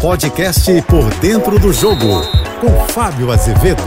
Podcast Por Dentro do Jogo, com Fábio Azevedo.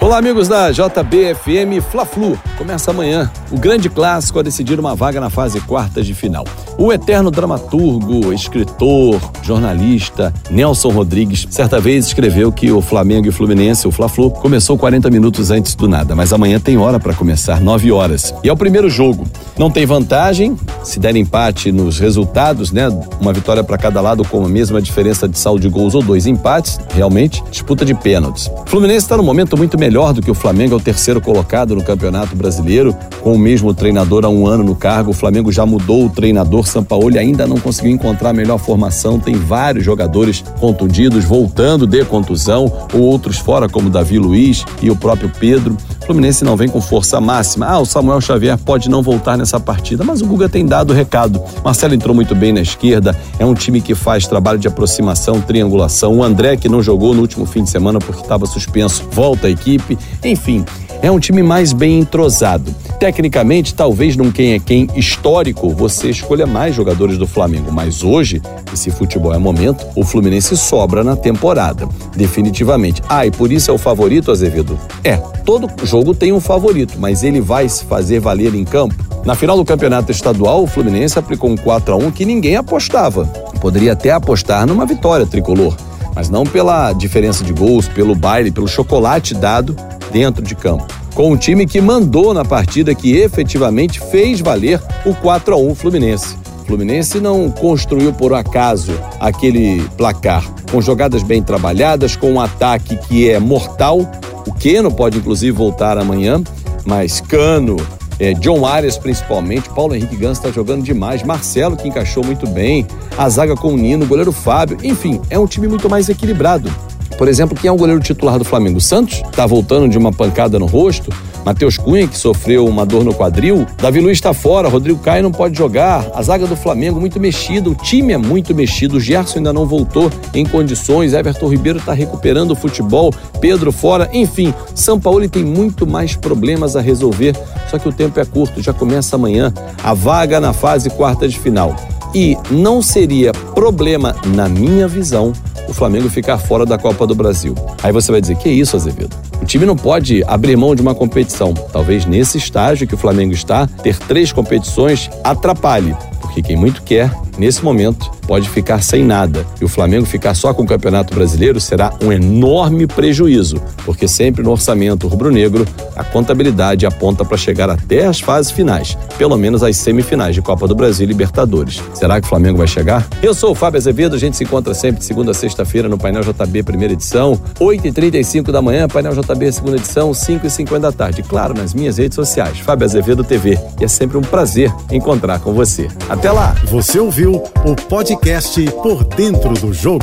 Olá, amigos da JBFM Fla-Flu. Começa amanhã o grande clássico a decidir uma vaga na fase quartas de final. O eterno dramaturgo, escritor, jornalista Nelson Rodrigues, certa vez escreveu que o Flamengo e Fluminense, o Fla-Flu, começou 40 minutos antes do nada, mas amanhã tem hora para começar, 9 horas. E é o primeiro jogo. Não tem vantagem, se der empate nos resultados, né? Uma vitória para cada lado com a mesma diferença de saldo de gols ou dois empates, realmente, disputa de pênaltis. O Fluminense está num momento muito melhor do que o Flamengo, é o terceiro colocado no Campeonato Brasileiro, com o mesmo treinador há um ano no cargo. O Flamengo já mudou o treinador, Sampaoli ainda não conseguiu encontrar a melhor formação, tem vários jogadores contundidos, voltando de contusão, ou outros fora, como Davi Luiz e o próprio Pedro. O Fluminense não vem com força máxima. Ah, o Samuel Xavier pode não voltar nessa partida, mas o Guga tem dado o recado. Marcelo entrou muito bem na esquerda, é um time que faz trabalho de aproximação, triangulação. O André, que não jogou no último fim de semana porque estava suspenso, volta à equipe. Enfim, é um time mais bem entrosado. Tecnicamente, talvez num quem é quem histórico, você escolha mais jogadores do Flamengo, mas hoje, esse futebol é momento, o Fluminense sobra na temporada, definitivamente. Ah, e por isso é o favorito, Azevedo? É, todo jogo tem um favorito, mas ele vai se fazer valer em campo? Na final do campeonato estadual, o Fluminense aplicou um 4 a 1 que ninguém apostava. Poderia até apostar numa vitória tricolor, mas não pela diferença de gols, pelo baile, pelo chocolate dado dentro de campo. Com um time que mandou na partida que efetivamente fez valer o 4 a 1 Fluminense. O Fluminense não construiu por acaso aquele placar, com jogadas bem trabalhadas, com um ataque que é mortal. O Keno pode inclusive voltar amanhã, mas Cano, é, John Arias principalmente, Paulo Henrique Gans está jogando demais, Marcelo que encaixou muito bem, a zaga com o Nino, o goleiro Fábio, enfim, é um time muito mais equilibrado. Por exemplo, quem é o goleiro titular do Flamengo? Santos está voltando de uma pancada no rosto. Matheus Cunha, que sofreu uma dor no quadril. Davi Luiz está fora, Rodrigo Caio não pode jogar. A zaga do Flamengo muito mexida, o time é muito mexido. O Gerson ainda não voltou em condições. Everton Ribeiro está recuperando o futebol. Pedro fora. Enfim, São Paulo tem muito mais problemas a resolver. Só que o tempo é curto, já começa amanhã a vaga na fase quarta de final. E não seria problema, na minha visão, o Flamengo ficar fora da Copa do Brasil. Aí você vai dizer: que isso, Azevedo? Time não pode abrir mão de uma competição. Talvez nesse estágio que o Flamengo está, ter três competições atrapalhe, porque quem muito quer, nesse momento, pode ficar sem nada. E o Flamengo ficar só com o Campeonato Brasileiro será um enorme prejuízo, porque sempre no orçamento rubro-negro a contabilidade aponta para chegar até as fases finais, pelo menos as semifinais de Copa do Brasil e Libertadores. Será que o Flamengo vai chegar? Eu sou o Fábio Azevedo, a gente se encontra sempre de segunda a sexta-feira no Painel JB, primeira edição, 8h35 da manhã, Painel JB, segunda edição, 5h50 da tarde. Claro, nas minhas redes sociais, Fábio Azevedo TV. E é sempre um prazer encontrar com você. Até lá! Você ouviu o podcast Por Dentro do Jogo.